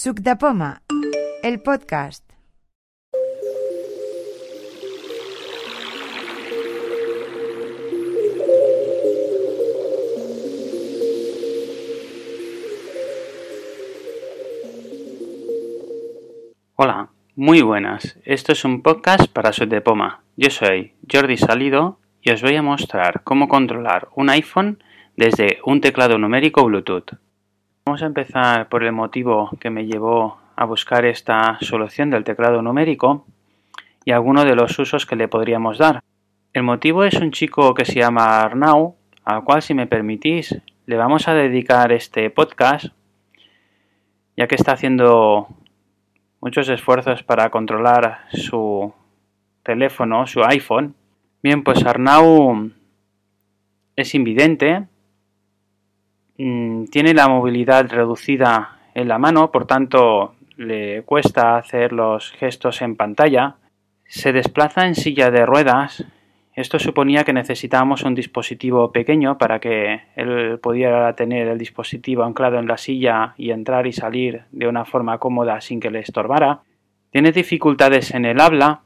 Suc de Poma, el podcast. Hola, muy buenas. Esto es un podcast para Suc de Poma. Yo soy Jordi Salido y os voy a mostrar cómo controlar un iPhone desde un teclado numérico Bluetooth. Vamos a empezar por el motivo que me llevó a buscar esta solución del teclado numérico y algunos de los usos que le podríamos dar. El motivo es un chico que se llama Arnau, al cual si me permitís le vamos a dedicar este podcast, ya que está haciendo muchos esfuerzos para controlar su teléfono, su iPhone. Bien, pues Arnau es invidente, mm, tiene la movilidad reducida en la mano, por tanto le cuesta hacer los gestos en pantalla, se desplaza en silla de ruedas, esto suponía que necesitábamos un dispositivo pequeño para que él pudiera tener el dispositivo anclado en la silla y entrar y salir de una forma cómoda sin que le estorbara. Tiene dificultades en el habla.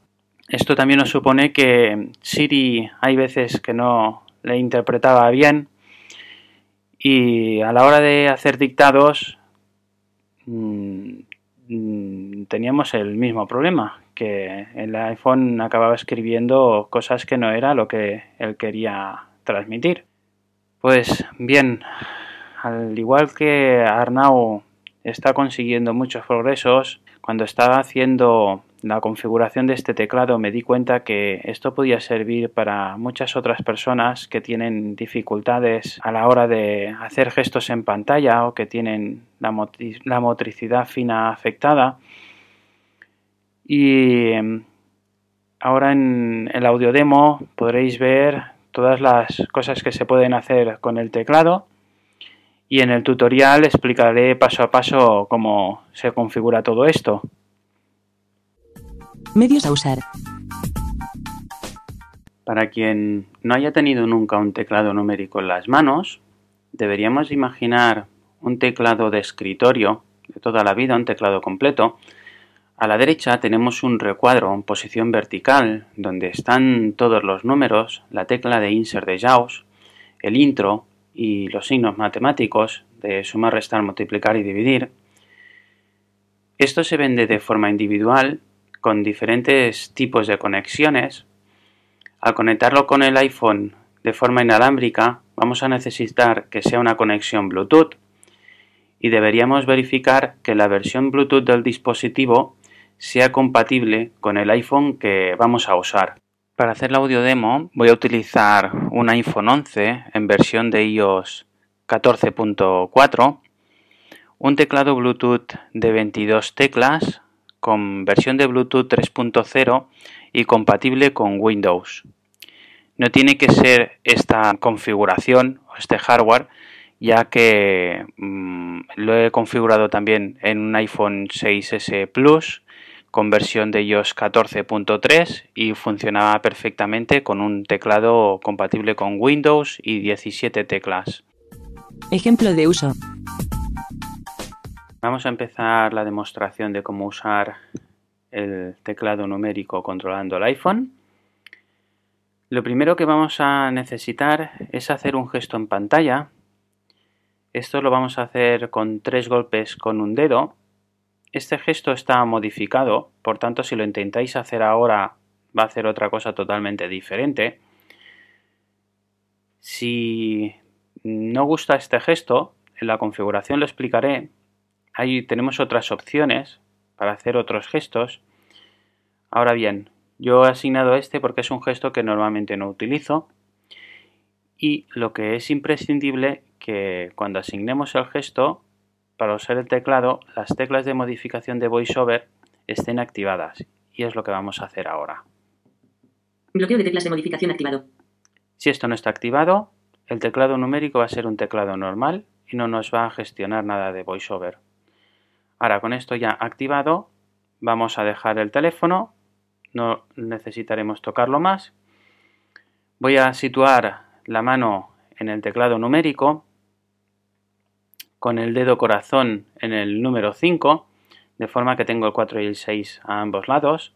Esto también nos supone que Siri hay veces que no le interpretaba bien y a la hora de hacer dictados mmm, teníamos el mismo problema, que el iPhone acababa escribiendo cosas que no era lo que él quería transmitir. Pues bien, al igual que Arnau está consiguiendo muchos progresos, cuando estaba haciendo la configuración de este teclado me di cuenta que esto podía servir para muchas otras personas que tienen dificultades a la hora de hacer gestos en pantalla o que tienen la, motricidad fina afectada y em, ahora en el audio demo podréis ver todas las cosas que se pueden hacer con el teclado y en el tutorial explicaré paso a paso cómo se configura todo esto. Medios a usar. Para quien no haya tenido nunca un teclado numérico en las manos, deberíamos imaginar un teclado de escritorio de toda la vida, un teclado completo, a la derecha tenemos un recuadro en posición vertical donde están todos los números, la tecla de insert de JAWS, el intro y los signos matemáticos de sumar, restar, multiplicar y dividir. Esto se vende de forma individual con diferentes tipos de conexiones. Al conectarlo con el iPhone de forma inalámbrica vamos a necesitar que sea una conexión Bluetooth y deberíamos verificar que la versión Bluetooth del dispositivo sea compatible con el iPhone que vamos a usar. Para hacer la audio demo voy a utilizar un iPhone 11 en versión de iOS 14.4, un teclado Bluetooth de 22 teclas con versión de Bluetooth 3.0 y compatible con Windows. No tiene que ser esta configuración o este hardware ya que mmm, lo he configurado también en un iPhone 6S Plus con versión de iOS 14.3 y funcionaba perfectamente con un teclado compatible con Windows y 17 teclas. Ejemplo de uso. Vamos a empezar la demostración de cómo usar el teclado numérico controlando el iPhone. Lo primero que vamos a necesitar es hacer un gesto en pantalla. Esto lo vamos a hacer con tres golpes con un dedo este gesto está modificado, por tanto si lo intentáis hacer ahora va a hacer otra cosa totalmente diferente. Si no gusta este gesto, en la configuración lo explicaré. Ahí tenemos otras opciones para hacer otros gestos. Ahora bien, yo he asignado este porque es un gesto que normalmente no utilizo. Y lo que es imprescindible que cuando asignemos el gesto para usar el teclado, las teclas de modificación de VoiceOver estén activadas. Y es lo que vamos a hacer ahora. Bloqueo de teclas de modificación activado. Si esto no está activado, el teclado numérico va a ser un teclado normal y no nos va a gestionar nada de VoiceOver. Ahora, con esto ya activado, vamos a dejar el teléfono. No necesitaremos tocarlo más. Voy a situar la mano en el teclado numérico con el dedo corazón en el número 5 de forma que tengo el 4 y el 6 a ambos lados.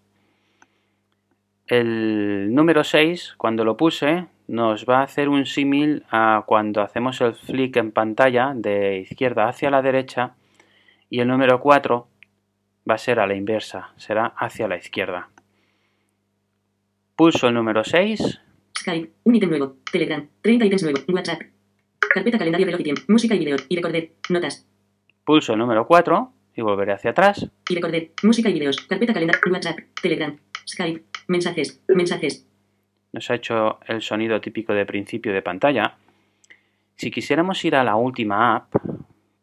El número 6, cuando lo puse, nos va a hacer un símil a cuando hacemos el flick en pantalla de izquierda hacia la derecha y el número 4 va a ser a la inversa, será hacia la izquierda. Pulso el número 6. Skype, un ítem nuevo, Telegram, 30 ítems nuevo, WhatsApp, carpeta calendario reloj y tiempo, música y video, y recorder, notas, Pulso el número 4 y volveré hacia atrás. y recorder, música y videos, carpeta calendario, WhatsApp, Telegram, Skype, mensajes, mensajes, Nos ha hecho el sonido típico de principio de pantalla. Si quisiéramos ir a la última app,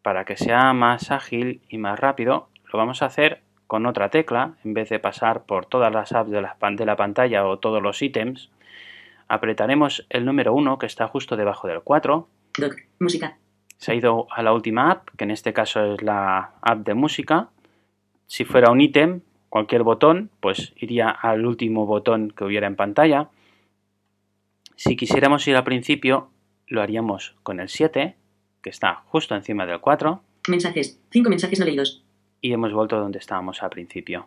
para que sea más ágil y más rápido, lo vamos a hacer con otra tecla, en vez de pasar por todas las apps de la, pan- de la pantalla o todos los ítems, apretaremos el número 1 que está justo debajo del 4, doc, música, se ha ido a la última app, que en este caso es la app de música. Si fuera un ítem, cualquier botón, pues iría al último botón que hubiera en pantalla. Si quisiéramos ir al principio, lo haríamos con el 7, que está justo encima del 4, mensajes, 5 mensajes no leídos, y hemos vuelto donde estábamos al principio.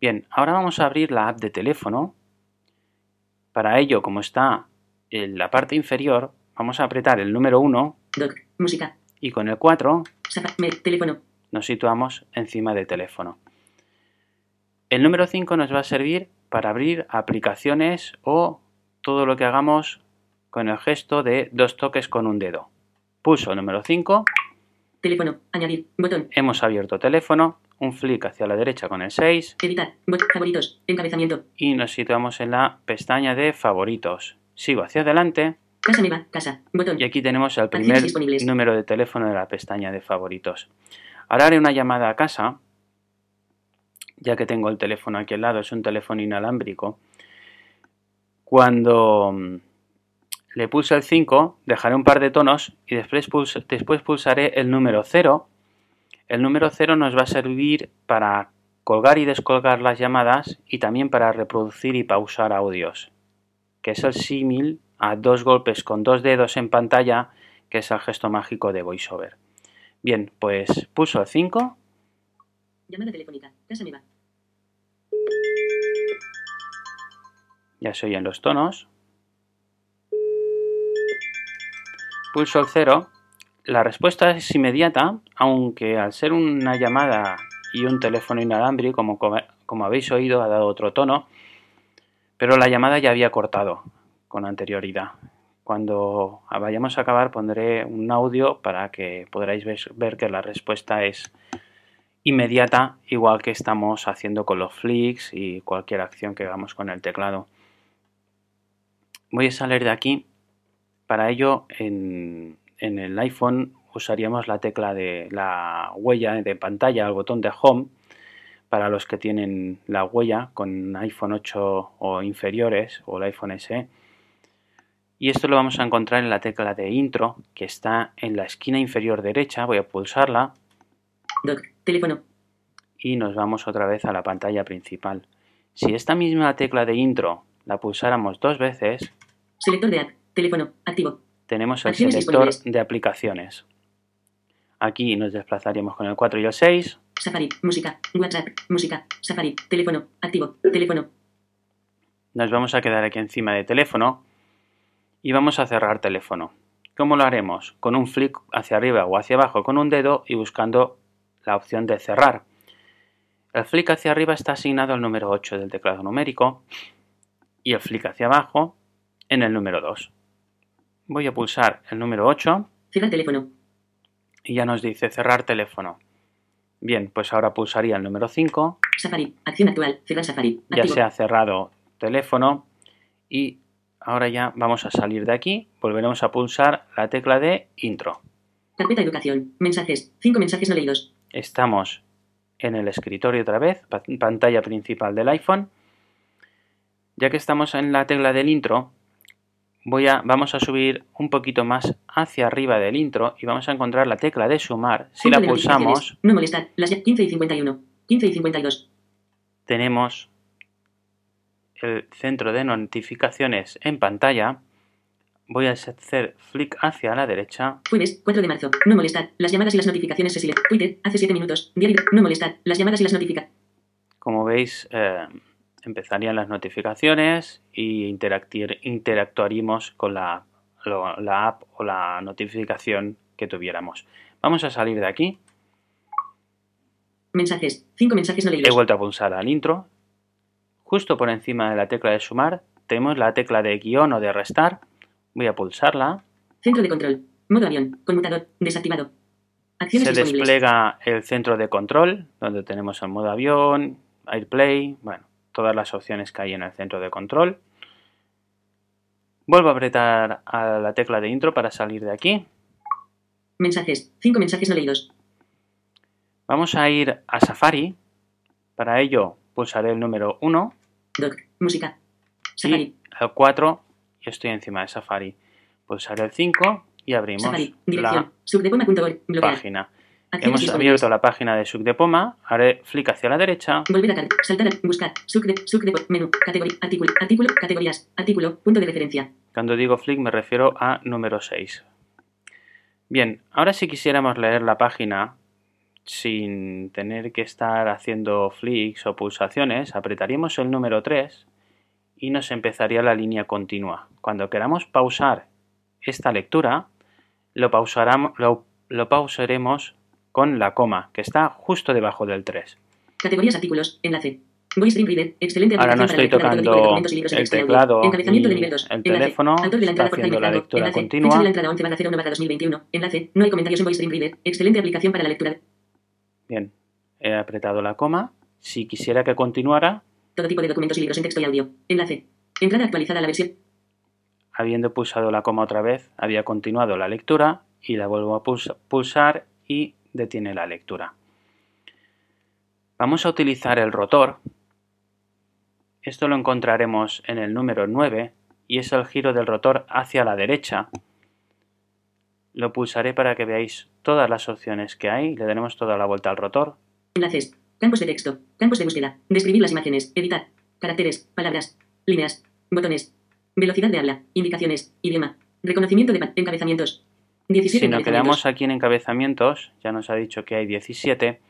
Bien, ahora vamos a abrir la app de teléfono. Para ello, como está en la parte inferior, vamos a apretar el número 1 doc, música, y con el 4 Safari, me, teléfono, nos situamos encima del teléfono. El número 5 nos va a servir para abrir aplicaciones o todo lo que hagamos con el gesto de dos toques con un dedo. Pulso número 5, teléfono, añadir, botón, hemos abierto teléfono, un flick hacia la derecha con el 6 editar, bot, favoritos, encabezamiento, y nos situamos en la pestaña de favoritos. Sigo hacia adelante. Casa nueva, casa, botón, y aquí tenemos el primer número de teléfono de la pestaña de favoritos. Ahora haré una llamada a casa, ya que tengo el teléfono aquí al lado, es un teléfono inalámbrico. Cuando mm, le pulse el 5, dejaré un par de tonos y después, puls- después pulsaré el número 0. El número 0 nos va a servir para colgar y descolgar las llamadas y también para reproducir y pausar audios, que es el símil a dos golpes con dos dedos en pantalla, que es el gesto mágico de VoiceOver. Bien, pues pulso el 5 llamada telefónica, ya se oyen los tonos. Pulso el 0. La respuesta es inmediata, aunque al ser una llamada y un teléfono inalámbrico, como, como habéis oído, ha dado otro tono, pero la llamada ya había cortado con anterioridad. Cuando vayamos a acabar pondré un audio para que podráis ver, ver que la respuesta es inmediata, igual que estamos haciendo con los flicks y cualquier acción que hagamos con el teclado. Voy a salir de aquí. Para ello, en, en el iPhone usaríamos la tecla de la huella de pantalla, el botón de Home, para los que tienen la huella con iPhone 8 o inferiores o el iPhone SE. Y esto lo vamos a encontrar en la tecla de intro, que está en la esquina inferior derecha. Voy a pulsarla doc, teléfono, y nos vamos otra vez a la pantalla principal. Si esta misma tecla de intro la pulsáramos dos veces, selector de app, teléfono, activo, tenemos el selector de aplicaciones. Aquí nos desplazaríamos con el 4 y el 6. Safari, música, WhatsApp, música, Safari, teléfono, activo, teléfono, Nos vamos a quedar aquí encima de teléfono y vamos a cerrar teléfono. ¿Cómo lo haremos? Con un flick hacia arriba o hacia abajo con un dedo y buscando la opción de cerrar. El flick hacia arriba está asignado al número 8 del teclado numérico y el flick hacia abajo en el número 2. Voy a pulsar el número 8 cerrar teléfono, y ya nos dice cerrar teléfono. Bien, pues ahora pulsaría el número 5, Safari, acción actual, cerrar Safari, ya se ha cerrado teléfono. Y ahora ya vamos a salir de aquí, volveremos a pulsar la tecla de intro. carpeta educación, mensajes, 5 mensajes no leídos, Estamos en el escritorio otra vez, pa- pantalla principal del iPhone. Ya que estamos en la tecla del intro, voy a, vamos a subir un poquito más hacia arriba del intro y vamos a encontrar la tecla de sumar. Si la pulsamos, no molestar, las ya- 15 y 51, 15 y 52, tenemos el centro de notificaciones en pantalla. voy a hacer flick hacia la derecha. Jueves, 4 de marzo. No molestar. Las llamadas y las notificaciones se silencian. Twitter, hace 7 minutos. Diario. No molestar. Las llamadas y las notificaciones. Como veis, eh, empezarían las notificaciones y interactuaríamos con la, lo- la app o la notificación que tuviéramos. Vamos a salir de aquí. Mensajes. 5 mensajes no He leídos. vuelto a pulsar al intro. Justo por encima de la tecla de sumar tenemos la tecla de guion o de restar. Voy a pulsarla. Centro de control. Modo avión. Conmutador. Desactivado. Acciones Se disponibles. despliega el centro de control, donde tenemos el modo avión, AirPlay, bueno, todas las opciones que hay en el centro de control. Vuelvo a apretar a la tecla de intro para salir de aquí. Mensajes. 5 mensajes no leídos. Vamos a ir a Safari. Para ello pulsaré el número 1 Doc. Música. Safari. y el 4 y estoy encima de Safari. Pulsaré el 5 y abrimos Safari. la página. Hemos abierto la página de Subdepoma. Haré flick hacia la derecha. Volver a. Saltar. Buscar. Subde. Subde. Menú. Categoría. Artículo. Artículo. Categorías. Artículo. Punto de referencia. Cuando digo flick me refiero a número 6. Bien, ahora si quisiéramos leer la página sin tener que estar haciendo flicks o pulsaciones, apretaríamos el número 3 y nos empezaría la línea continua. Cuando queramos pausar esta lectura, lo, pausaramos, lo, lo pausaremos con la coma, que está justo debajo del 3. Categorías. Artículos. Enlace. Voice Dream Reader. Excelente Ahora no estoy tocando el texto y audio. teclado Encabezamiento de nivel 2. el teléfono, Autor de la entrada Jaime la lectura Enlace. continua. Fecha de la entrada 11 barra 01 barra 2021. Enlace. No hay comentarios en Voice Dream Reader. Excelente aplicación para la lectura. Bien, he apretado la coma. Si quisiera que continuara, Todo tipo de documentos y libros en texto y audio. Enlace. Entrada actualizada a la versión. habiendo pulsado la coma otra vez, había continuado la lectura y la vuelvo a pulsa- pulsar y detiene la lectura. Vamos a utilizar el rotor. Esto lo encontraremos en el número 9 y es el giro del rotor hacia la derecha. Lo pulsaré para que veáis todas las opciones que hay. Le daremos toda la vuelta al rotor. Enlaces. Campos de texto. Campos de búsqueda. Describir las imágenes. Editar. Caracteres. Palabras. Líneas. Botones. Velocidad de habla. Indicaciones. Idioma. Reconocimiento de encabezamientos. 17 Si nos quedamos aquí en encabezamientos, ya nos ha dicho que hay 17.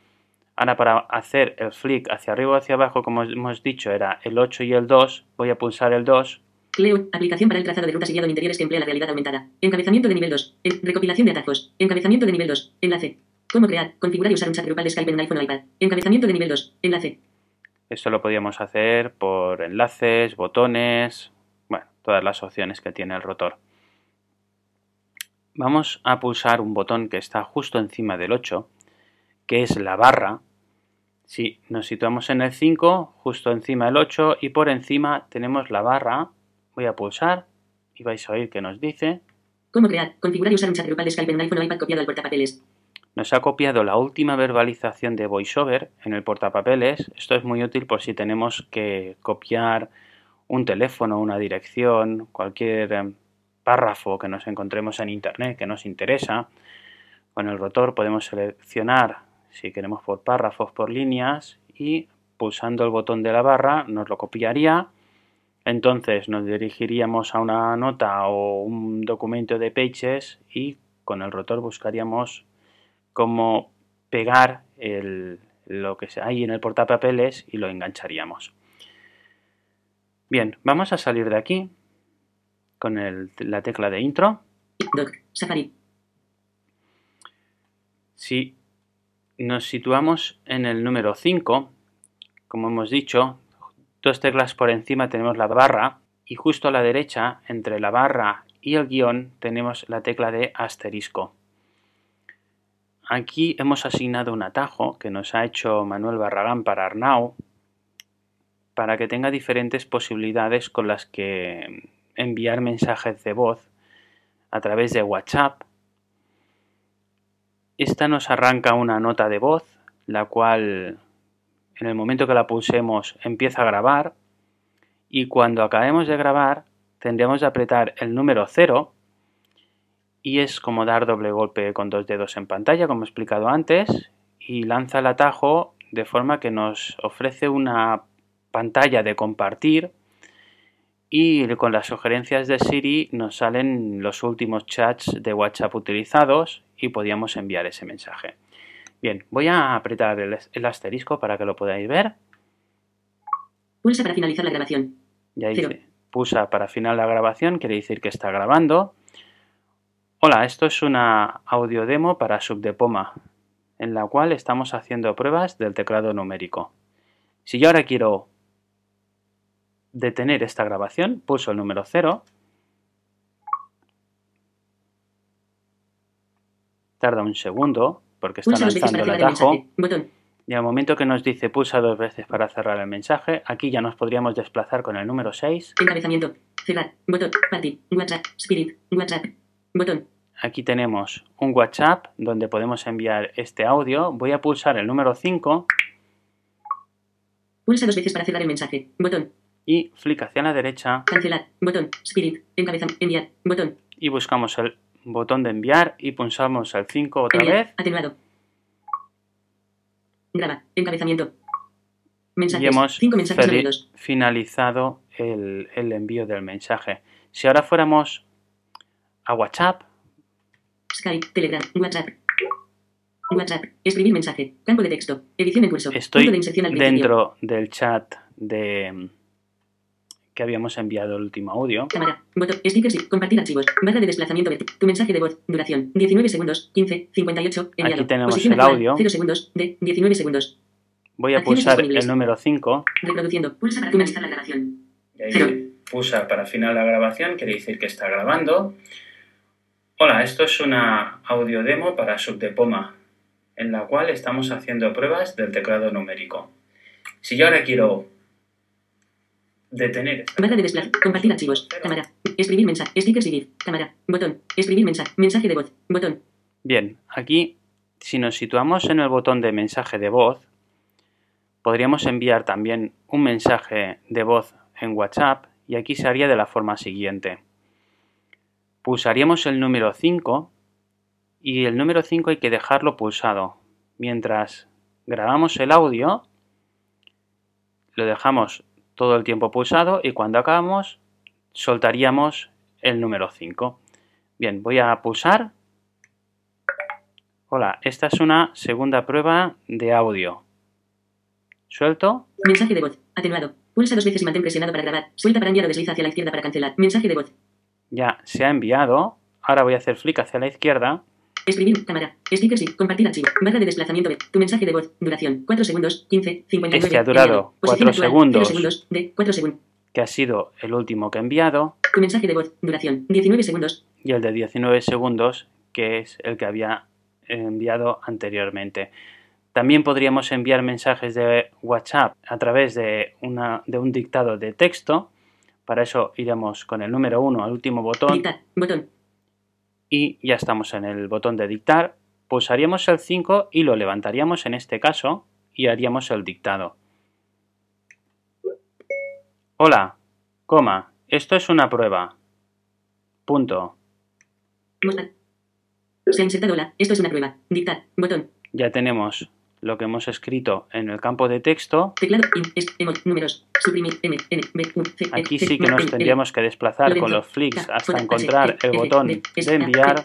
Ahora para hacer el flick hacia arriba o hacia abajo, como hemos dicho, era el 8 y el 2. Voy a pulsar el 2. Cleo, aplicación para el trazado de rutas y guiado en interiores que emplea la realidad aumentada. Encabezamiento de nivel 2. En- recopilación de atajos. Encabezamiento de nivel 2. Enlace. Cómo crear, configurar y usar un chat grupal de Skype en un iPhone o iPad. Encabezamiento de nivel 2. Enlace. Esto lo podíamos hacer por enlaces, botones, bueno, todas las opciones que tiene el rotor. Vamos a pulsar un botón que está justo encima del 8, que es la barra. Si nos situamos en el 5, justo encima del 8 y por encima tenemos la barra. Voy a pulsar y vais a oír que nos dice. Cómo crear, configurar y usar un chat grupal de Skype en un iPhone o iPad copiado al portapapeles. Nos ha copiado la última verbalización de VoiceOver en el portapapeles. Esto es muy útil por si tenemos que copiar un teléfono, una dirección, cualquier eh, párrafo que nos encontremos en Internet que nos interesa. Con el rotor podemos seleccionar si queremos por párrafos, por líneas y pulsando el botón de la barra nos lo copiaría. Entonces nos dirigiríamos a una nota o un documento de Pages y con el rotor buscaríamos cómo pegar el- lo que hay en el portapapeles y lo engancharíamos. Bien, vamos a salir de aquí con el- la tecla de intro. Doc. Safari. Si nos situamos en el número 5, como hemos dicho, dos teclas por encima tenemos la barra y justo a la derecha, entre la barra y el guion, tenemos la tecla de asterisco. Aquí hemos asignado un atajo que nos ha hecho Manuel Barragán para Arnau para que tenga diferentes posibilidades con las que enviar mensajes de voz a través de WhatsApp. Esta nos arranca una nota de voz, la cual en el momento que la pulsemos empieza a grabar y cuando acabemos de grabar tendremos de apretar el número 0 y es como dar doble golpe con dos dedos en pantalla, como he explicado antes, y lanza el atajo de forma que nos ofrece una pantalla de compartir y con las sugerencias de Siri nos salen los últimos chats de WhatsApp utilizados y podíamos enviar ese mensaje. Bien, voy a apretar el, el asterisco para que lo podáis ver. Pulsa para finalizar la grabación. Ya Cero. dice, pulsa para final la grabación, quiere decir que está grabando. Hola, esto es una audio demo para Subdepoma, en la cual estamos haciendo pruebas del teclado numérico. Si yo ahora quiero detener esta grabación, pulso el número 0. Tarda un segundo porque está Pulsa lanzando el atajo. Y al momento que nos dice pulsa dos veces para cerrar el mensaje, aquí ya nos podríamos desplazar con el número 6. Encabezamiento. Cerrar. Botón. Party. WhatsApp. Spirit. WhatsApp. Botón. Aquí tenemos un WhatsApp donde podemos enviar este audio. Voy a pulsar el número 5 Pulsa dos veces para cerrar el mensaje. Botón. Y flick hacia la derecha Cancelar. Botón. Spirit. Encabezamiento. Enviar. Botón. y buscamos el botón de enviar y pulsamos el 5 otra Enviar. vez Atenuado. Graba. Encabezamiento. Mensajes. y hemos Cinco mensajes finalizado el, el envío del mensaje. Si ahora fuéramos a WhatsApp, Skype. Telegram. WhatsApp. WhatsApp. Escribir mensaje. Campo de texto. Edición en curso. estoy Punto de inserción al dentro del chat de que habíamos enviado el último audio. Cámara. Botón. Stickers y compartir archivos. Barra de desplazamiento. de Tu mensaje de voz. Duración. 19 segundos. 15. 58. Enviado. Aquí tenemos Posición el actual, audio. 0 segundos. De 19 segundos. Voy a Acciones pulsar el número 5 Reproduciendo. Pulsa para finalizar la grabación. Y ahí Cero. pulsa para final la grabación, quiere decir que está grabando. Hola, esto es una audio demo para Subdepoma, en la cual estamos haciendo pruebas del teclado numérico. Si yo ahora quiero detener Barra de desplazamiento. Compartir archivos. Cámara. Escribir mensaje. Stickers y. Cámara. Botón. Escribir mensaje. Mensaje de voz. Botón. Bien, aquí si nos situamos en el botón de mensaje de voz, podríamos enviar también un mensaje de voz en WhatsApp y aquí se haría de la forma siguiente. Pulsaríamos el número 5 y el número 5 hay que dejarlo pulsado. Mientras grabamos el audio, lo dejamos todo el tiempo pulsado y cuando acabamos soltaríamos el número 5. Bien, voy a pulsar Hola, esta es una segunda prueba de audio. Suelto. Mensaje de voz. Atenuado. Pulsa dos veces y mantén presionado para grabar. Suelta para enviar o desliza hacia la izquierda para cancelar. Mensaje de voz. Ya se ha enviado. Ahora voy a hacer flick hacia la izquierda. Escribir. Cámara. Stickers y compartir archivo. Barra de desplazamiento. de Tu mensaje de voz. Duración. 4 segundos. 15. 59. Este ha durado enviado. cuatro Posición actual, segundos. 0 segundos. De 4 segundos. que ha sido el último que he enviado, Tu mensaje de voz. Duración. 19 segundos. y el de 19 segundos, que es el que había enviado anteriormente. También podríamos enviar mensajes de WhatsApp a través de, una, de un dictado de texto. Para eso iremos con el número 1 al último botón Dictar. Botón. Y ya estamos en el botón de dictar. Pulsaríamos el 5 y lo levantaríamos en este caso y haríamos el dictado. Hola, coma, esto es una prueba. Punto. Se ha insertado la. Esto es una prueba. Dictar. Botón. Ya tenemos lo que hemos escrito en el campo de texto. Aquí sí que nos tendríamos que desplazar con los flicks hasta encontrar el botón de enviar.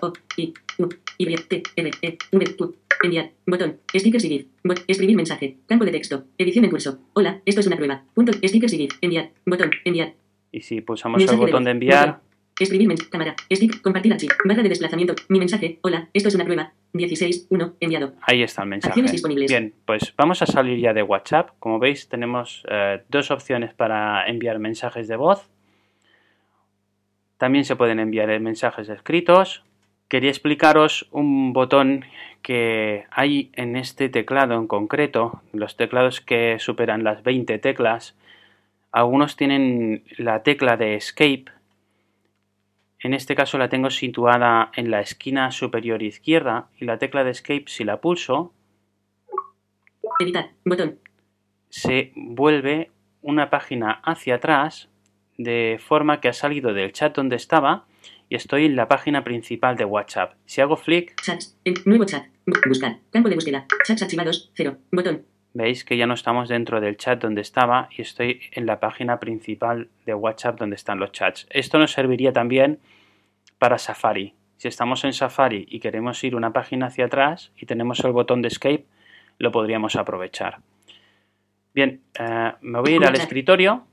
Enviar. Botón. GIF. Bot- Escribir mensaje. Campo de texto. Edición en curso. Hola, esto es una prueba. Punto. Stickers y GIF. Enviar. Botón. Enviar. Y si pulsamos el botón de enviar. Escribir mensaje. Cámara. Stick. Compartir archivo. Barra de desplazamiento. Mi mensaje. Hola, esto es una prueba. 16. 1. Enviado. ahí está el mensaje. Acciones disponibles. Bien, pues vamos a salir ya de WhatsApp. Como veis, tenemos eh, dos opciones para enviar mensajes de voz. También se pueden enviar eh, mensajes escritos. Quería explicaros un botón que hay en este teclado en concreto, los teclados que superan las 20 teclas. Algunos tienen la tecla de Escape. En este caso la tengo situada en la esquina superior izquierda y la tecla de Escape si la pulso Editar. Botón. se vuelve una página hacia atrás de forma que ha salido del chat donde estaba y estoy en la página principal de WhatsApp. Si hago flick, Chats. En, nuevo chat. Bu- Buscar. Campo de búsqueda. Chats archivados. 0. Botón. Veis que ya no estamos dentro del chat donde estaba y estoy en la página principal de WhatsApp donde están los chats. Esto nos serviría también para Safari. Si estamos en Safari y queremos ir una página hacia atrás y tenemos el botón de Escape, lo podríamos aprovechar. Bien, eh, me voy a ir al escritorio.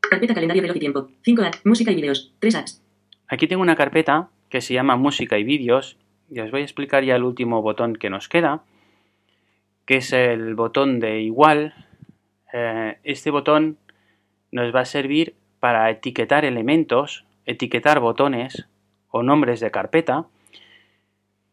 Carpeta calendario reloj y tiempo. 5 apps. Música y vídeos. 3 apps. Aquí tengo una carpeta que se llama Música y vídeos y os voy a explicar ya el último botón que nos queda, que es el botón de igual. Eh, este botón nos va a servir para etiquetar elementos, etiquetar botones o nombres de carpeta.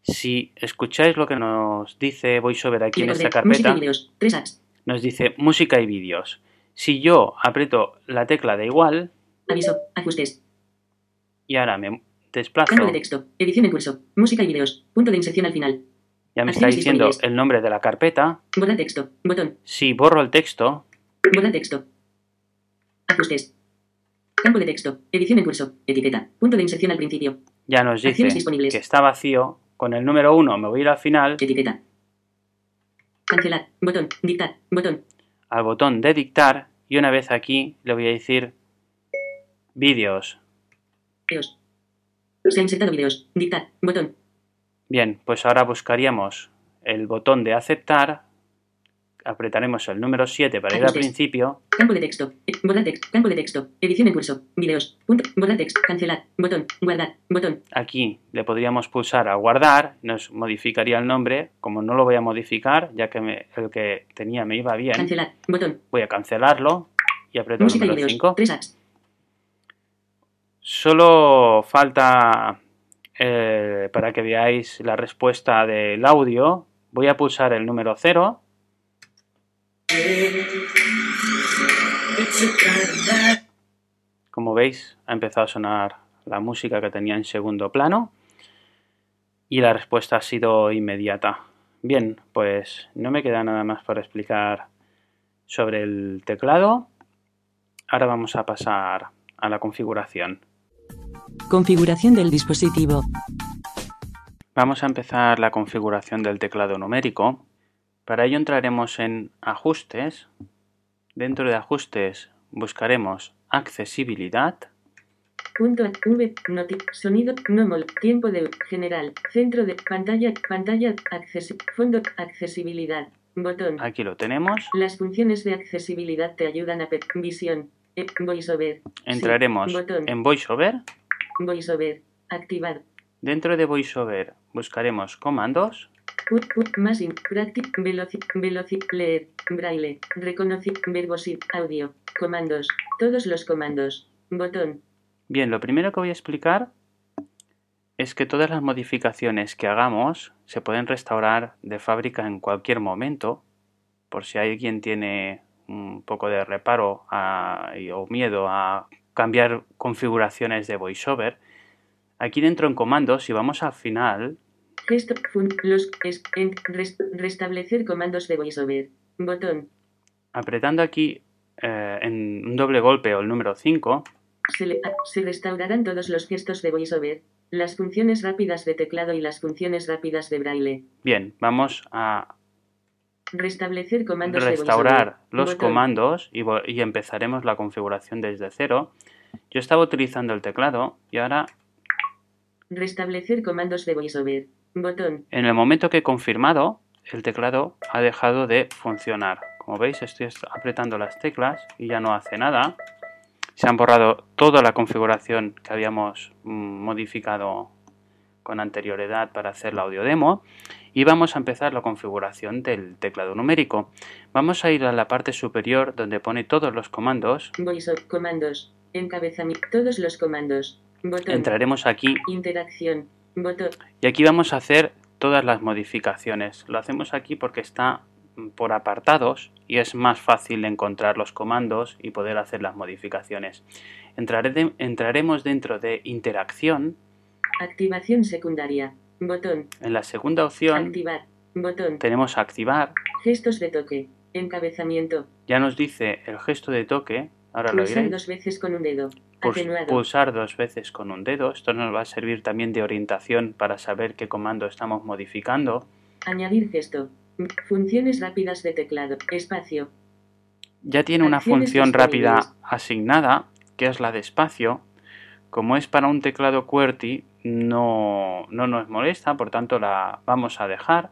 Si escucháis lo que nos dice VoiceOver aquí en esta carpeta, y vídeos. 3 apps. nos dice música y vídeos. Si yo aprieto la tecla de igual Aviso. Ajustes. y ahora me desplazo, Campo de texto. Edición en curso. Música y vídeos. Punto de inserción al final. Ya me está diciendo disponibles. el nombre de la carpeta. Borrar texto. Botón. Si borro el texto, Borrar texto. Ajustes. Campo de texto. Edición en curso. Etiqueta. Punto de inserción al principio. ya nos dice que está vacío. Con el número 1 me voy a ir al final, Etiqueta. Cancelar. Botón. Dictar. Botón. al botón de dictar y una vez aquí le voy a decir vídeos. Eos. Se ha insertado vídeos. Dictar. Botón. Bien, pues ahora buscaríamos el botón de aceptar, apretaremos el número 7 para ir al principio Campo de texto. Borrar texto. Campo de texto. Edición en curso. Vídeos. Punto. Borrar texto. Cancelar. Botón. Guardar. Botón. Aquí le podríamos pulsar a guardar, nos modificaría el nombre. Como no lo voy a modificar, ya que me- el que tenía me iba bien, Cancelar. Botón. voy a cancelarlo y aprieto el número vídeos. 5. 3 apps. Solo falta eh, para que veáis la respuesta del audio. Voy a pulsar el número 0. Como veis, ha empezado a sonar la música que tenía en segundo plano y la respuesta ha sido inmediata. Bien, pues no me queda nada más por explicar sobre el teclado. Ahora vamos a pasar a la configuración. Configuración del dispositivo. Vamos a empezar la configuración del teclado numérico. Para ello entraremos en Ajustes. Dentro de Ajustes buscaremos Accesibilidad. Punto V, noti, sonido, nomol, tiempo de general, centro de pantalla, pantalla, fondo, accesibilidad, botón. Aquí lo tenemos. Las funciones de accesibilidad te ayudan a visión, eh, voiceover, Entraremos Sí, en VoiceOver. Voiceover, activar, Dentro de VoiceOver buscaremos comandos. más leer, braille, reconocer, verbosit, audio, comandos, todos los comandos, botón, Bien, lo primero que voy a explicar es que todas las modificaciones que hagamos se pueden restaurar de fábrica en cualquier momento, por si alguien tiene un poco de reparo a- y- o miedo a cambiar configuraciones de VoiceOver. Aquí dentro en comandos, si vamos al final, gesto, los, restablecer comandos de voiceover, botón, apretando aquí eh, en un doble golpe o el número 5, Se, le- se restaurarán todos los gestos de VoiceOver, las funciones rápidas de teclado y las funciones rápidas de braille. bien, vamos a Restablecer comandos restaurar de los Botón. comandos y, y empezaremos la configuración desde cero. Yo estaba utilizando el teclado y ahora Restablecer comandos de VoiceOver. Botón. en el momento que he confirmado el teclado ha dejado de funcionar. Como veis estoy est- apretando las teclas y ya no hace nada. Se han borrado toda la configuración que habíamos mm, modificado con anterioridad para hacer la audio demo y vamos a empezar la configuración del teclado numérico. Vamos a ir a la parte superior donde pone todos los comandos. Comandos. Encabezamiento. Todos los comandos. Botón. Entraremos aquí Interacción. Botón. y aquí vamos a hacer todas las modificaciones. Lo hacemos aquí porque está mm, por apartados y es más fácil encontrar los comandos y poder hacer las modificaciones. De- entraremos dentro de interacción. Activación secundaria. Botón. En la segunda opción Activar. Botón. tenemos activar. Gestos de toque. Encabezamiento. Ya nos dice el gesto de toque. Ahora lo Pulsar oiréis. dos veces con un dedo. Pus- Atenuado. pulsar dos veces con un dedo. Esto nos va a servir también de orientación para saber qué comando estamos modificando. Añadir gesto. Funciones rápidas de teclado. Espacio. Ya tiene una Acciones función rápida asignada, que es la de espacio. Como es para un teclado QWERTY, no, no nos molesta, por tanto la vamos a dejar.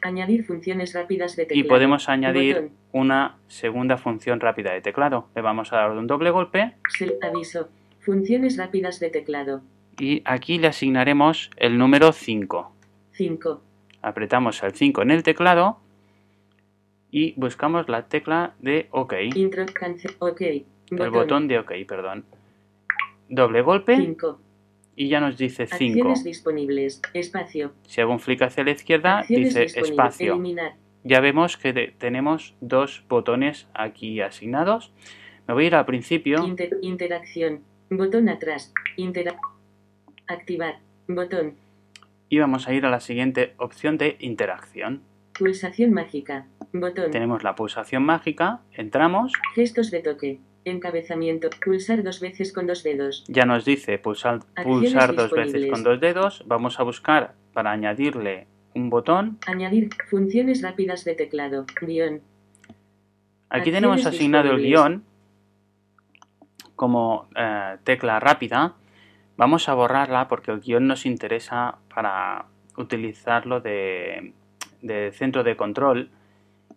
Añadir funciones rápidas de teclado. Y podemos añadir Botón. una segunda función rápida de teclado. Le vamos a dar un doble golpe Sel- aviso. Funciones rápidas de teclado. y aquí le asignaremos el número 5. 5. Apretamos el 5 en el teclado y buscamos la tecla de OK, el Intro. Cancel. OK. botón de OK, perdón. Doble golpe 5. y ya nos dice 5. Acciones disponibles. Espacio. Si hago un flick hacia la izquierda, Acciones dice espacio. Eliminar. Ya vemos que de- tenemos dos botones aquí asignados. Me voy a ir al principio. Inter- interacción. Botón atrás. Activar. Botón. y vamos a ir a la siguiente opción de interacción. Pulsación mágica. Botón. Tenemos la pulsación mágica, entramos, Gestos de toque. Encabezamiento. Pulsar dos veces con dos dedos. ya nos dice pulsar, dos veces con dos dedos, vamos a buscar para añadirle un botón. Añadir funciones rápidas de teclado. Guión. Aquí Acciones tenemos asignado el guion como eh, tecla rápida. Vamos a borrarla porque el guion nos interesa para utilizarlo de, de centro de control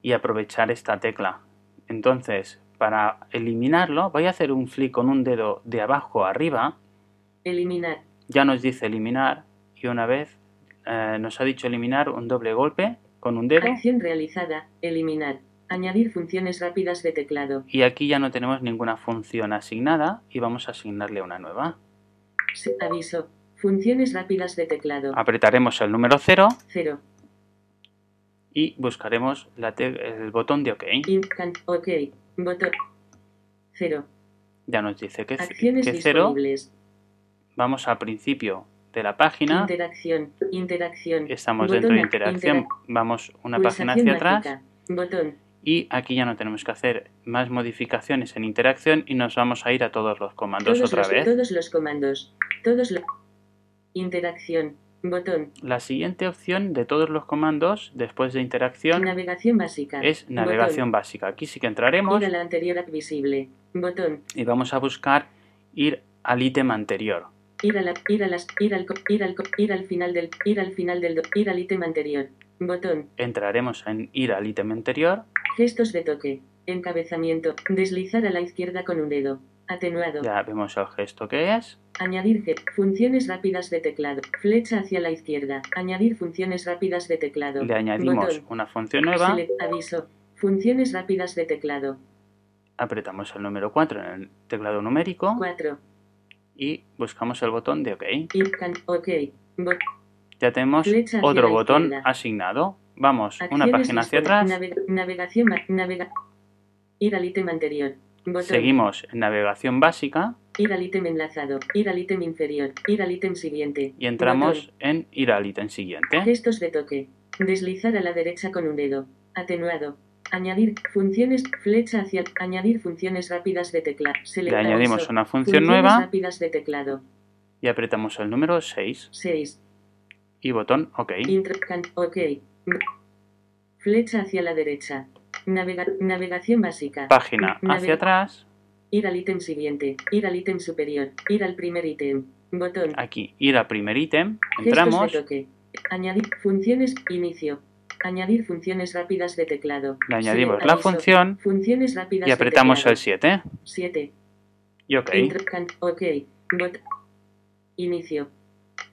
y aprovechar esta tecla. Entonces, para eliminarlo, voy a hacer un flick con un dedo de abajo a arriba. Eliminar. Ya nos dice eliminar y una vez eh, nos ha dicho eliminar un doble golpe con un dedo Acción realizada. Eliminar. Añadir funciones rápidas de teclado. y aquí ya no tenemos ninguna función asignada y vamos a asignarle una nueva. Se- Aviso. Funciones rápidas de teclado. Apretaremos el número 0 0. y buscaremos la el botón de OK. In, ok. Botón. 0. Ya nos dice que, Acciones que 0. disponibles. Vamos al principio de la página. Interacción. Interacción. Estamos Botón dentro de interacción. intera- Vamos una página hacia atrás. Botón. Y aquí ya no tenemos que hacer más modificaciones en interacción y nos vamos a ir a todos los comandos Todos otra los, vez. todos los comandos. Todos los. Interacción. Botón. La siguiente opción de todos los comandos después de interacción Navegación básica. es navegación básica. Aquí sí que entraremos Ir a la anterior visible. Botón. y vamos a buscar ir al ítem anterior. Ir a la, ir a las, ir al, ir al, ir al final del, ir al final del, ir al ítem anterior. Botón. Entraremos en ir al ítem anterior. Gestos de toque. Encabezamiento. Deslizar a la izquierda con un dedo. Atenuado. Ya vemos el gesto que es. Añadir funciones rápidas de teclado. Flecha hacia la izquierda. Añadir funciones rápidas de teclado. Le añadimos Botón. una función nueva. Select- aviso. Funciones rápidas de teclado. Apretamos el número 4 en el teclado numérico 4. y buscamos el botón de OK. Can, ok. Ya tenemos otro botón asignado. Vamos una página hacia atrás. Navega- navegación. Navega. Ir al ítem anterior. Botón. Seguimos en navegación básica Ir al ítem enlazado. Ir al ítem inferior. Ir al ítem siguiente. y entramos Botón. en ir al ítem siguiente. Gestos de toque. Deslizar a la derecha con un dedo. Atenuado. Añadir funciones. Flecha hacia. Añadir funciones rápidas de teclado. Le añadimos una función Funciones nueva rápidas de teclado. y apretamos el número 6 6. y botón OK. Ok. Flecha hacia la derecha. Navega- navegación básica. Página hacia atrás. Ir al ítem siguiente. Ir al ítem superior. Ir al primer ítem. Botón. Aquí ir al primer ítem. Entramos. toque. Añadir funciones. Inicio. Añadir funciones rápidas de teclado. Le añadimos Sí, la aviso. función Funciones rápidas y apretamos el 7 7. y OK. ok. Bot. Inicio.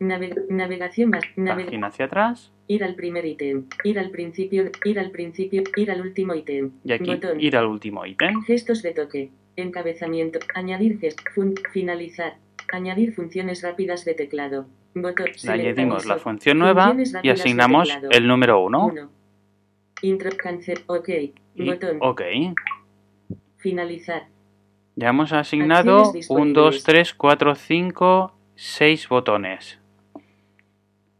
Naveg- navegación naveg- Página hacia atrás ir al primer ítem. Ir al principio. Ir al principio. Ir al último ítem. y aquí Botón. ir al último ítem. Gestos de toque. Encabezamiento. Añadir gest. fun- finalizar. Añadir funciones rápidas de teclado. Botón. Añadimos la función nueva y asignamos el número 1 1. Intro. Cancel. Ok. y Botón. OK. Finalizar. Ya hemos asignado Acciones 1, 2, disponibles. 3, 4, 5, 6 botones.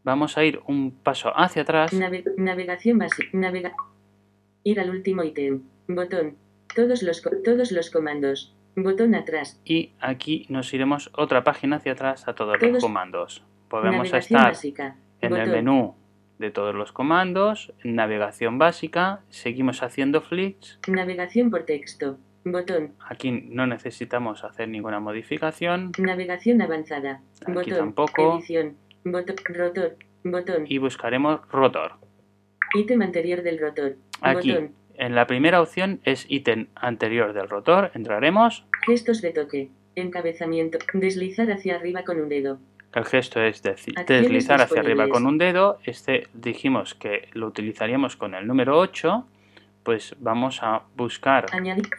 Vamos a ir un paso hacia atrás. Nave- navegación básica. Navega. Ir al último ítem. Botón. Todos los, todos los comandos. Botón atrás. Y aquí nos iremos otra página hacia atrás a todos los comandos. Podemos estar básica. en el menú de todos los comandos, navegación básica, seguimos haciendo flicks. Navegación por texto. Botón. Aquí no necesitamos hacer ninguna modificación Navegación avanzada. Aquí botón. tampoco. Edición. Botón. Rotor. Botón. y buscaremos rotor. Ítem anterior del rotor. Aquí, Botón. en la primera opción es ítem anterior del rotor, entraremos. Gestos de toque. Encabezamiento. Deslizar hacia arriba con un dedo. El gesto es Acciones deslizar hacia arriba con un dedo. Este dijimos que lo utilizaríamos con el número 8. Pues vamos a buscar Añadir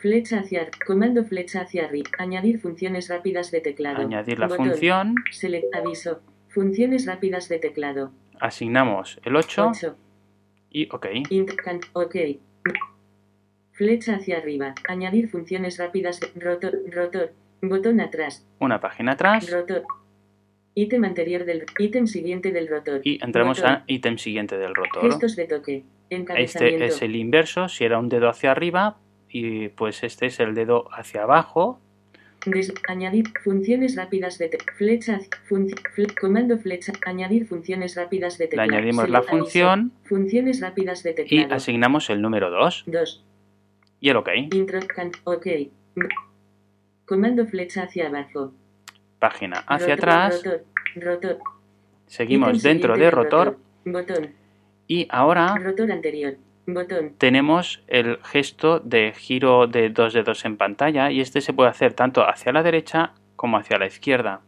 flecha hacia comando flecha hacia arriba. Añadir funciones rápidas de teclado. añadir la Botón. función. Select aviso. Funciones rápidas de teclado. Asignamos el 8 8. y OK. Int ok. Flecha hacia arriba. Añadir funciones rápidas de rotor. Rotor. Botón atrás. Una página atrás Rotor. Ítem anterior del ítem siguiente del rotor. y entramos a ítem siguiente del rotor. Gestos de toque. Este es el inverso, si era un dedo hacia arriba, y pues este es el dedo hacia abajo. Des- añadir funciones rápidas de flecha fle- comando flecha añadir funciones rápidas de Le teclado. añadimos la función. Funciones rápidas de y teclado. asignamos el número 2 2 y el OK. intro ok. Comando flecha hacia abajo. Página hacia Rotor, atrás, rotor, rotor. Seguimos dentro de rotor. Botón y ahora rotor anterior botón tenemos el gesto de giro de dos dedos en pantalla y este se puede hacer tanto hacia la derecha como hacia la izquierda.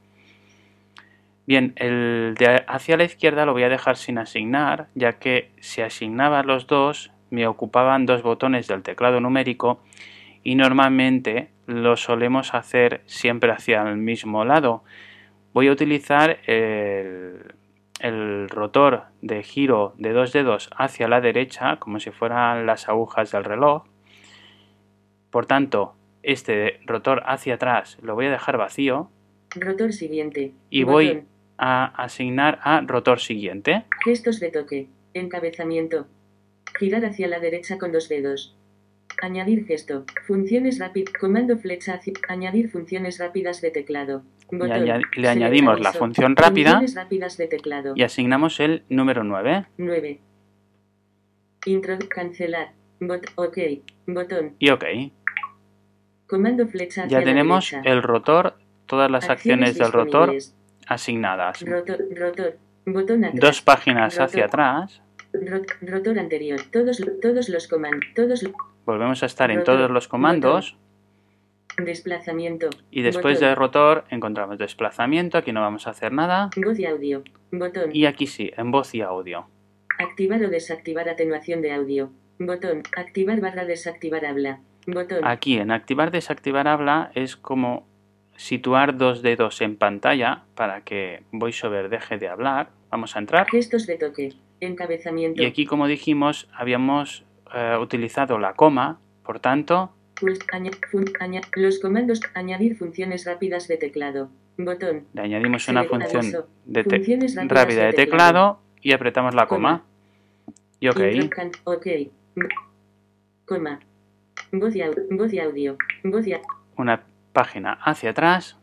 Bien, el de hacia la izquierda lo voy a dejar sin asignar, ya que si asignaba los dos me ocupaban dos botones del teclado numérico y normalmente lo solemos hacer siempre hacia el mismo lado. Voy a utilizar el, el rotor de giro de dos dedos hacia la derecha, como si fueran las agujas del reloj. Por tanto, este rotor hacia atrás lo voy a dejar vacío rotor siguiente y voy a asignar a rotor siguiente. gestos de toque encabezamiento girar hacia la derecha con dos dedos Añadir gesto. Funciones rápidas. Comando flecha hacia. Añadir funciones rápidas de teclado. Botón. añadi- le añadimos la función rápida. De y asignamos el número 9 9. Intro. Cancelar. Bot ok. Botón. y OK. Comando flecha hacia Ya tenemos la el rotor, todas las acciones del rotor asignadas. Rotor. Rotor. Botón atrás. Dos páginas Rotor. hacia atrás. Rot- rotor anterior. Todos, todos los comandos. Todos. Volvemos a estar en todos los comandos. Desplazamiento. Y después Botón. de rotor encontramos desplazamiento. Aquí no vamos a hacer nada. Voz y audio. Botón. Y aquí sí, en voz y audio. Activar o desactivar atenuación de audio. Botón. Activar barra desactivar habla. Botón. Aquí en activar desactivar habla es como situar dos dedos en pantalla para que VoiceOver deje de hablar. Vamos a entrar. Gestos de toque. Encabezamiento. Y aquí, como dijimos, habíamos eh, utilizado la coma. Por tanto, Los comandos. Añadir funciones rápidas de teclado. Botón. le añadimos una función de te- rápida de teclado y apretamos la coma. Y OK. Coma. Voz y, audio. Una página hacia atrás.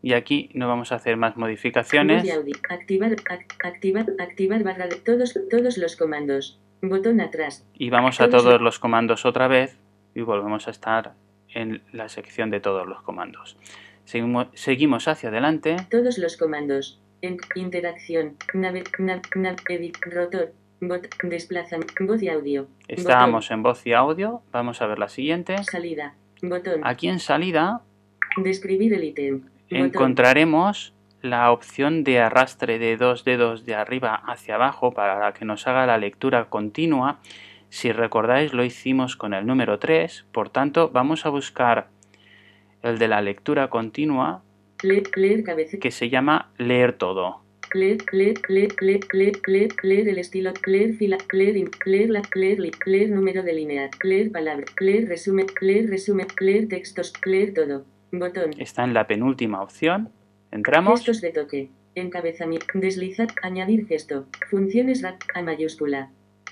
Y aquí no vamos a hacer más modificaciones. Activar, ac- activar, activar barra de todos, todos los comandos. Botón atrás. Y vamos a Todos los comandos otra vez. Y volvemos a estar en la sección de todos los comandos. Seguimos, seguimos hacia adelante. Todos los comandos. En, interacción. Nave, nav, nav, edit, rotor. Bot, desplazamiento. Voz y audio. Estábamos en voz y audio. Vamos a ver la siguiente. Salida. Botón. Aquí en salida Describir el ítem. Encontraremos la opción de arrastre de dos dedos de arriba hacia abajo para que nos haga la lectura continua. Si recordáis lo hicimos con el número 3, por tanto vamos a buscar el de la lectura continua leer cabeza. que se llama leer todo. Leer, leer, leer, leer, leer, leer, leer el estilo, leer fila, leer, in- leer la, leer, li- leer número de lineal, leer palabra, leer resumen, leer resumen, leer textos, leer todo. Botón. Está en la penúltima opción. Entramos. Gestos de toque. Encabezamiento. Deslizar. Añadir gesto. Funciones rap a mayúscula.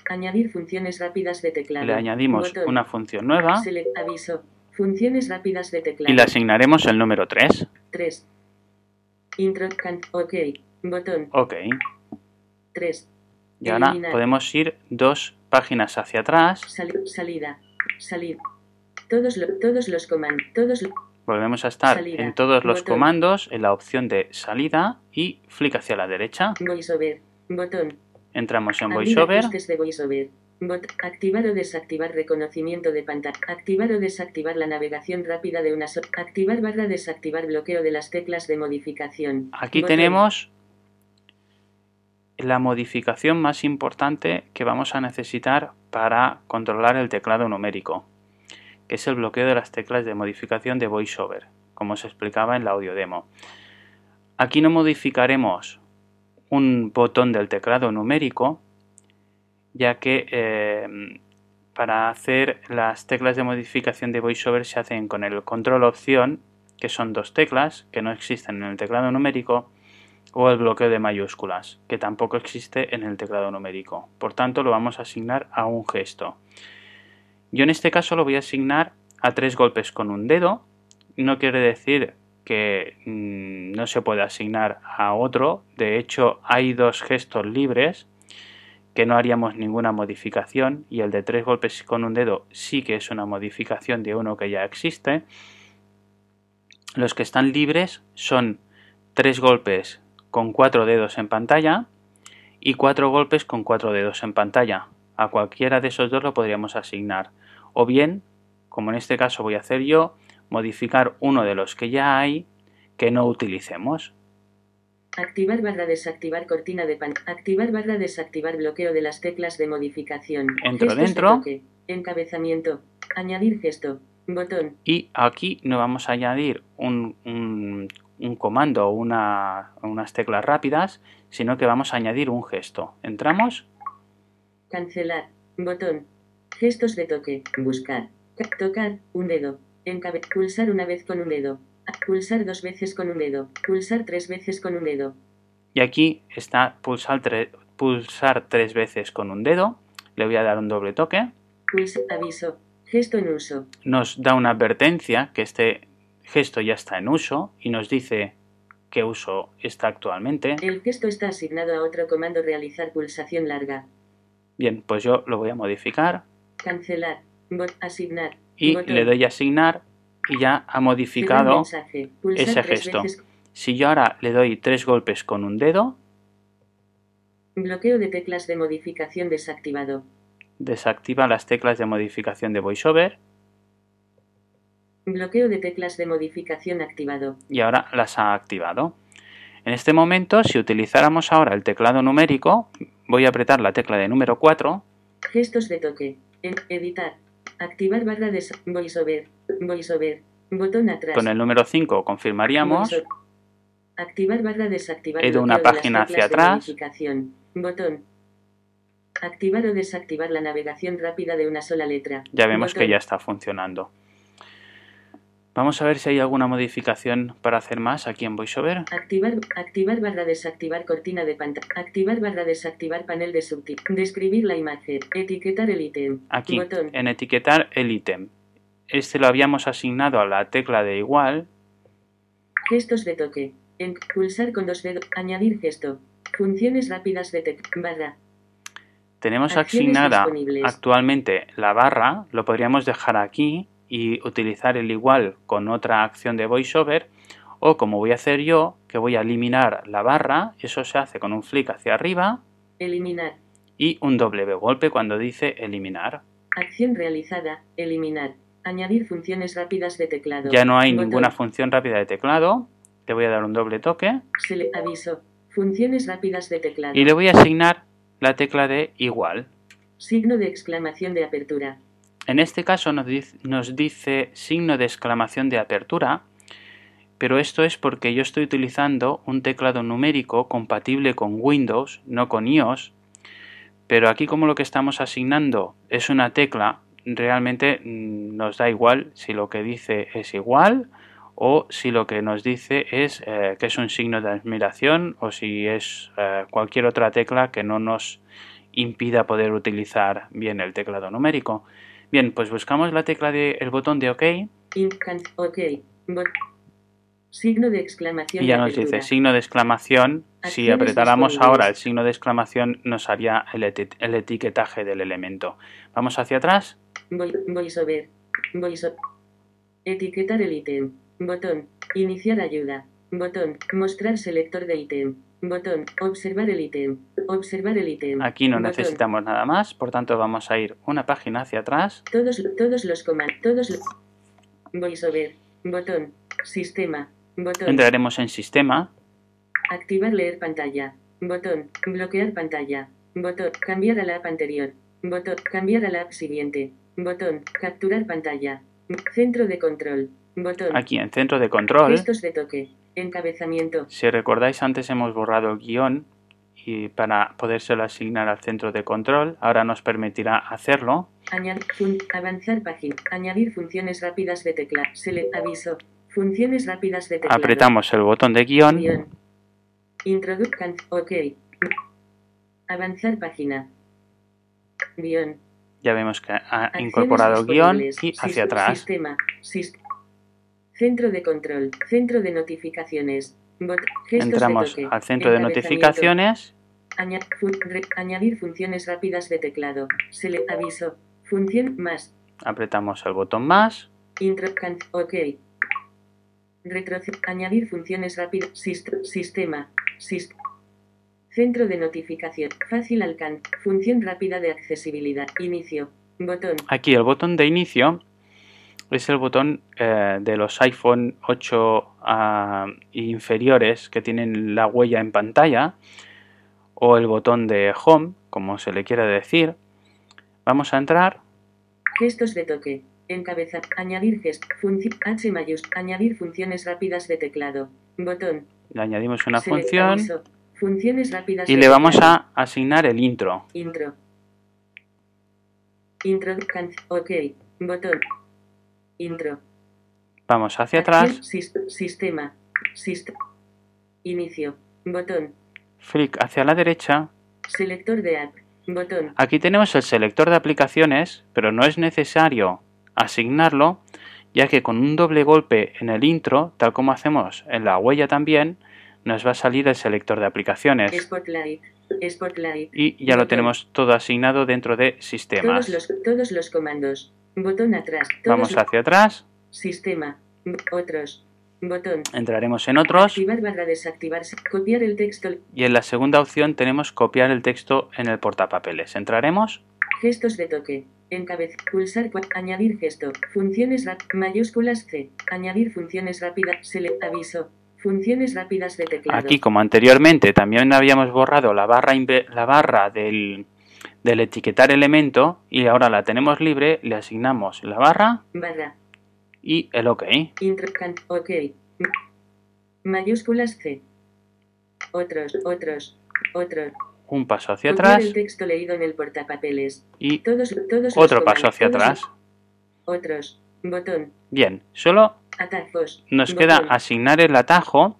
Añadir funciones rápidas de teclado. Le añadimos Botón. una función nueva Select aviso. Funciones rápidas de teclado. y le asignaremos el número 3. 3. Intro can. Ok. Botón. Ok. 3. Y ahora podemos ir dos páginas hacia atrás. Sali- salida. Salir. Todos, lo- todos los comandos. Todos lo- Volvemos a estar Salida. en todos los Botón. comandos en la opción de salida y flick hacia la derecha. VoiceOver. Botón. Entramos en VoiceOver. de activar o desactivar reconocimiento de pantalla. Activar o desactivar la navegación rápida de una sola. Activar barra desactivar bloqueo de las teclas de modificación. Aquí Botón. tenemos la modificación más importante que vamos a necesitar para controlar el teclado numérico, que es el bloqueo de las teclas de modificación de VoiceOver, como se explicaba en la audio demo. Aquí no modificaremos un botón del teclado numérico, ya que eh, para hacer las teclas de modificación de VoiceOver se hacen con el control opción, que son dos teclas que no existen en el teclado numérico, o el bloqueo de mayúsculas, que tampoco existe en el teclado numérico. Por tanto, lo vamos a asignar a un gesto. Yo en este caso lo voy a asignar a tres golpes con un dedo. No quiere decir que mm, no se pueda asignar a otro. De hecho, hay dos gestos libres que no haríamos ninguna modificación y el de tres golpes con un dedo sí que es una modificación de uno que ya existe. Los que están libres son tres golpes con cuatro dedos en pantalla y cuatro golpes con cuatro dedos en pantalla. A cualquiera de esos dos lo podríamos asignar. O bien, como en este caso voy a hacer yo, modificar uno de los que ya hay que no utilicemos. Activar barra desactivar cortina de pan. Activar barra desactivar bloqueo de las teclas de modificación. Entro Gestos de dentro. toque. Encabezamiento. Añadir gesto. Botón. Y aquí no vamos a añadir un, un- un comando o una- unas teclas rápidas, sino que vamos a añadir un gesto. Entramos Cancelar. Botón. Gestos de toque. Buscar. Ca- Tocar. Un dedo. Pulsar una vez con un dedo. Pulsar dos veces con un dedo. Pulsar tres veces con un dedo. y aquí está pulsar, tre- pulsar tres veces con un dedo. Le voy a dar un doble toque. Pulsa. Aviso. Gesto en uso. nos da una advertencia que este gesto ya está en uso y nos dice qué uso está actualmente. El gesto está asignado a otro comando realizar pulsación larga. Bien, pues yo lo voy a modificar Cancelar. Bot. Asignar. Y Botón. le doy a asignar y ya ha modificado. ese gesto. veces. Si yo ahora le doy tres golpes con un dedo, Bloqueo de teclas de modificación desactivado. desactiva las teclas de modificación de VoiceOver Bloqueo de teclas de modificación activado. y ahora las ha activado. En este momento, si utilizáramos ahora el teclado numérico, voy a apretar la tecla de número 4 Gestos de toque. En- editar. Activar barra de voiceover. Voiceover. Botón atrás. con el número 5 confirmaríamos Voiceover. Activar barra desactivar. He ido una página hacia atrás. Botón. Activar o desactivar la navegación rápida de una sola letra. ya vemos que Botón. ya está funcionando. Vamos a ver si hay alguna modificación para hacer más aquí en VoiceOver. Activar, activar barra desactivar cortina de pantalla. Activar barra desactivar panel de subtítulos. Describir la imagen. Etiquetar el ítem. Aquí, Botón. en etiquetar el ítem. Este lo habíamos asignado a la tecla de igual. Gestos de toque. En pulsar con dos dedos. Añadir gesto. Funciones rápidas de tec. Barra. Tenemos asignada actualmente la barra. Lo podríamos dejar aquí y utilizar el igual con otra acción de VoiceOver. O como voy a hacer yo, que voy a eliminar la barra. Eso se hace con un flick hacia arriba Eliminar. y un doble golpe cuando dice eliminar. Acción realizada. Eliminar. Añadir funciones rápidas de teclado. Ya no hay Botón. ninguna función rápida de teclado. Le voy a dar un doble toque Se le aviso. Funciones rápidas de teclado. y le voy a asignar la tecla de igual. Signo de exclamación de apertura. En este caso nos dice, signo de exclamación de apertura, pero esto es porque yo estoy utilizando un teclado numérico compatible con Windows, no con iOS. Pero aquí como lo que estamos asignando es una tecla, realmente mm, nos da igual si lo que dice es igual o si lo que nos dice es eh, que es un signo de admiración o si es eh, cualquier otra tecla que no nos impida poder utilizar bien el teclado numérico. Bien, pues buscamos la tecla de el botón de OK ok. Bot. Signo de exclamación. Y ya de nos dice signo de exclamación. Si apretáramos ahora el signo de exclamación nos haría el, eti- el etiquetaje del elemento. Vamos hacia atrás. Voy, voiceover. Voice Etiquetar el ítem. Botón. Iniciar ayuda. Botón. Mostrar selector de ítem. Botón. Observar el ítem. Observar el ítem. Aquí no Botón. necesitamos nada más, por tanto vamos a ir una página hacia atrás. Todos, todos los comandos. Todos los. Voiceover. Botón. Sistema. Botón. Entraremos en sistema. Activar leer pantalla. Botón. Bloquear pantalla. Botón. Cambiar a la app anterior. Botón. Cambiar a la app siguiente. Botón. Capturar pantalla. Centro de control. Botón. Aquí en centro de control. Gestos de toque. Encabezamiento. Si recordáis antes hemos borrado el guion y para podérselo asignar al centro de control. Ahora nos permitirá hacerlo. Añadir. fun- avanzar página. Añadir funciones rápidas de tecla. Sele aviso. Funciones rápidas de teclado. Apretamos el botón de guion. Guión. Introduzcan. Ok. Avanzar página. Guión. Ya vemos que ha Acciones incorporado guion y hacia atrás. Sistema. Centro de control. Centro de notificaciones. Bot- Entramos de toque. al centro de notificaciones. Aña- fun- re- añadir funciones rápidas de teclado. Se le aviso. Función más. Apretamos el botón más. Intro. can- ok. Retroce- añadir funciones rápidas. Sist- sistema. Sist- Centro de notificación. Fácil alcance. Función rápida de accesibilidad. Inicio. Botón. Aquí el botón de inicio es el botón eh, de los iPhone 8 ah, inferiores que tienen la huella en pantalla o el botón de home, como se le quiera decir. Vamos a entrar. Gestos de toque. Encabezar. Añadir gesto. Función. H mayúscula. Añadir funciones rápidas de teclado. Botón. Le añadimos una función. Funciones rápidas y le vamos a asignar el intro. Intro. Intro. Ok. Botón. Intro. Vamos hacia atrás. sis- sistema. Sist Inicio. Botón. Flick hacia la derecha. Selector de app. Botón. Aquí tenemos el selector de aplicaciones, pero no es necesario asignarlo, ya que con un doble golpe en el intro, tal como hacemos en la huella también, nos va a salir el selector de aplicaciones. Spotlight. Spotlight. Y ya lo tenemos todo asignado dentro de Todos sistemas. los, todos los comandos. Botón atrás. Vamos hacia atrás, Sistema. Otros. Botón. entraremos en otros Activar barra desactivarse. Copiar el texto. y en la segunda opción tenemos copiar el texto en el portapapeles. Entraremos, Gestos de toque. Encabez. Pulsar. Añadir gesto. Funciones. Mayúsculas C. Añadir funciones rápidas. Select. Aviso. Funciones rápidas de teclado. aquí como anteriormente también habíamos borrado la barra, la barra del, del etiquetar elemento y ahora la tenemos libre, le asignamos la barra Barra. y el OK. Ok. Mayúsculas C. Otros. Otros. Otros. Un paso hacia atrás el texto leído en el portapapeles. y Todos. Todos otro paso hacia todos atrás. Otros. Botón. Bien, solo Atajos. nos Botón. queda asignar el atajo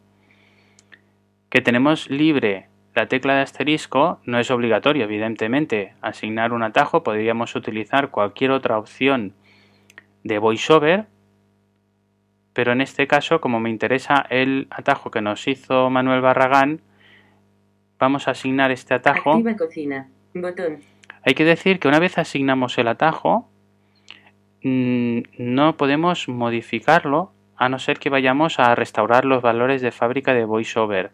que tenemos libre. La tecla de asterisco no es obligatorio, evidentemente. Asignar un atajo podríamos utilizar cualquier otra opción de voiceover, pero en este caso, como me interesa el atajo que nos hizo Manuel Barragán, vamos a asignar este atajo. Activa cocina. Botón. Hay que decir que una vez asignamos el atajo, mm, no podemos modificarlo a no ser que vayamos a restaurar los valores de fábrica de VoiceOver.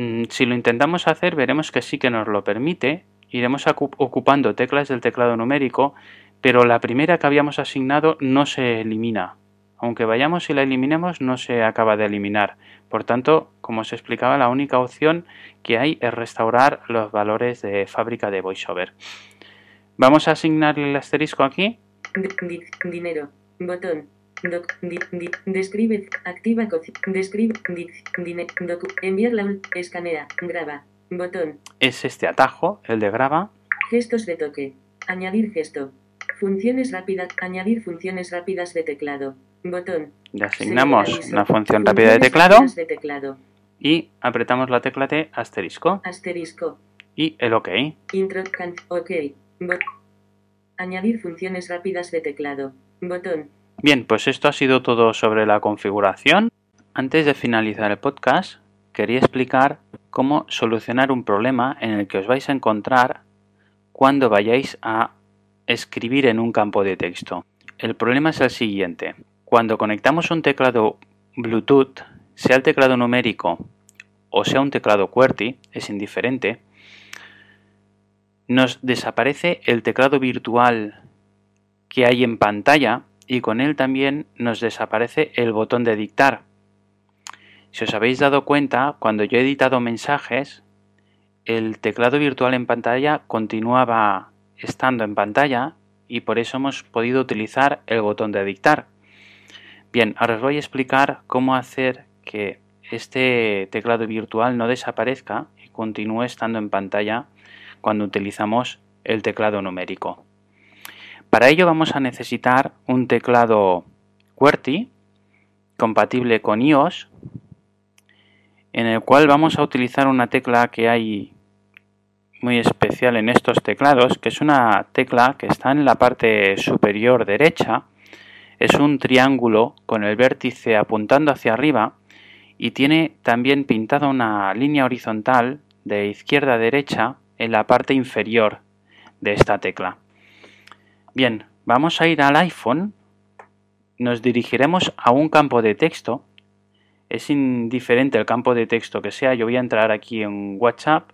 Mm, Si lo intentamos hacer, veremos que sí que nos lo permite. Iremos ocupando teclas del teclado numérico, pero la primera que habíamos asignado no se elimina. Aunque vayamos y la eliminemos, no se acaba de eliminar. Por tanto, como os explicaba, la única opción que hay es restaurar los valores de fábrica de VoiceOver. Vamos a asignar el asterisco aquí. Dinero. Botón. Doc. Di, di- describe. Activa. Describe. Di, docu- enviar la ul- Escanea. Graba. Botón. Es este atajo, el de graba. Gestos de toque. Añadir gesto. Funciones rápidas. Añadir funciones rápidas de teclado. Botón. Le asignamos una función rápida de teclado rápidas de teclado. y apretamos la tecla de asterisco Asterisco. y el OK. Intro. Can, ok. Bot- Añadir funciones rápidas de teclado. Botón. Bien, pues esto ha sido todo sobre la configuración. Antes de finalizar el podcast, quería explicar cómo solucionar un problema en el que os vais a encontrar cuando vayáis a escribir en un campo de texto. El problema es el siguiente. Cuando conectamos un teclado Bluetooth, sea el teclado numérico o sea un teclado QWERTY, es indiferente, nos desaparece el teclado virtual que hay en pantalla y con él también nos desaparece el botón de dictar. Si os habéis dado cuenta, cuando yo he editado mensajes, el teclado virtual en pantalla continuaba estando en pantalla y por eso hemos podido utilizar el botón de dictar. Bien, ahora os voy a explicar cómo hacer que este teclado virtual no desaparezca y continúe estando en pantalla cuando utilizamos el teclado numérico. Para ello vamos a necesitar un teclado QWERTY compatible con iOS en el cual vamos a utilizar una tecla que hay muy especial en estos teclados, que es una tecla que está en la parte superior derecha, es un triángulo con el vértice apuntando hacia arriba y tiene también pintada una línea horizontal de izquierda a derecha en la parte inferior de esta tecla. Bien, vamos a ir al iPhone, nos dirigiremos a un campo de texto, es indiferente el campo de texto que sea, yo voy a entrar aquí en WhatsApp.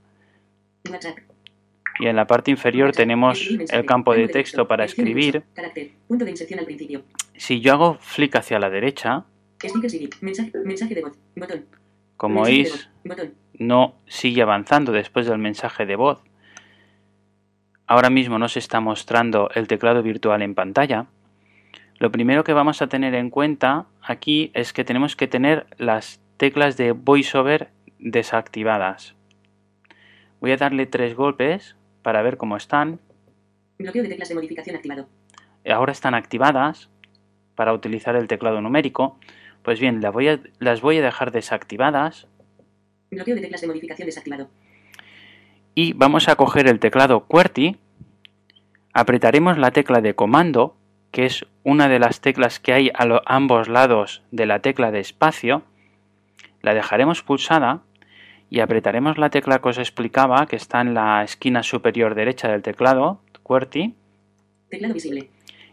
Y en la parte inferior tenemos el campo de texto para escribir. Si yo hago flick hacia la derecha, como veis, no sigue avanzando después del mensaje de voz. Ahora mismo nos está mostrando el teclado virtual en pantalla. Lo primero que vamos a tener en cuenta aquí es que tenemos que tener las teclas de VoiceOver desactivadas. Voy a darle tres golpes para ver cómo están. Bloqueo de teclas de modificación activado. Ahora están activadas para utilizar el teclado numérico. Pues bien, las voy a, las voy a dejar desactivadas. Bloqueo de teclas de modificación desactivado. Y vamos a coger el teclado QWERTY, apretaremos la tecla de comando, que es una de las teclas que hay a ambos lados de la tecla de espacio, la dejaremos pulsada y apretaremos la tecla que os explicaba, que está en la esquina superior derecha del teclado, QWERTY. Teclado visible.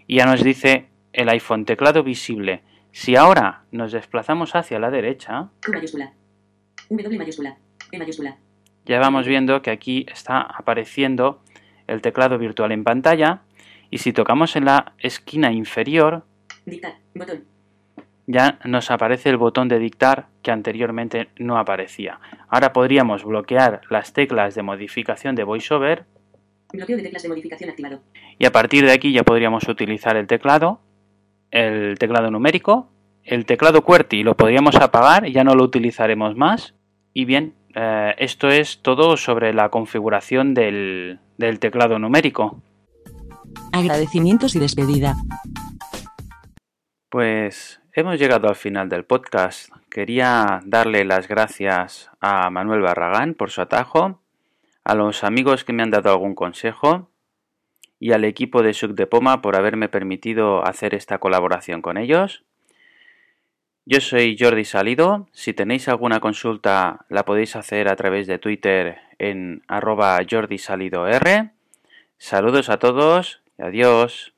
Y ya nos dice el iPhone, teclado visible. Si ahora nos desplazamos hacia la derecha, mayúscula, W mayúscula, E mayúscula. Ya vamos viendo que aquí está apareciendo el teclado virtual en pantalla y si tocamos en la esquina inferior, Dictar, botón ya nos aparece el botón de dictar que anteriormente no aparecía. Ahora podríamos bloquear las teclas de modificación de VoiceOver. Bloqueo de teclas de modificación activado. Y a partir de aquí ya podríamos utilizar el teclado, el teclado numérico, el teclado QWERTY lo podríamos apagar, ya no lo utilizaremos más. Y bien, eh, esto es todo sobre la configuración del, del teclado numérico. Agradecimientos y despedida. Pues Hemos llegado al final del podcast. Quería darle las gracias a Manuel Barragán por su atajo, a los amigos que me han dado algún consejo y al equipo de Suc de Poma por haberme permitido hacer esta colaboración con ellos. Yo soy Jordi Salido. Si tenéis alguna consulta la podéis hacer a través de Twitter en arroba R. Saludos a todos y adiós.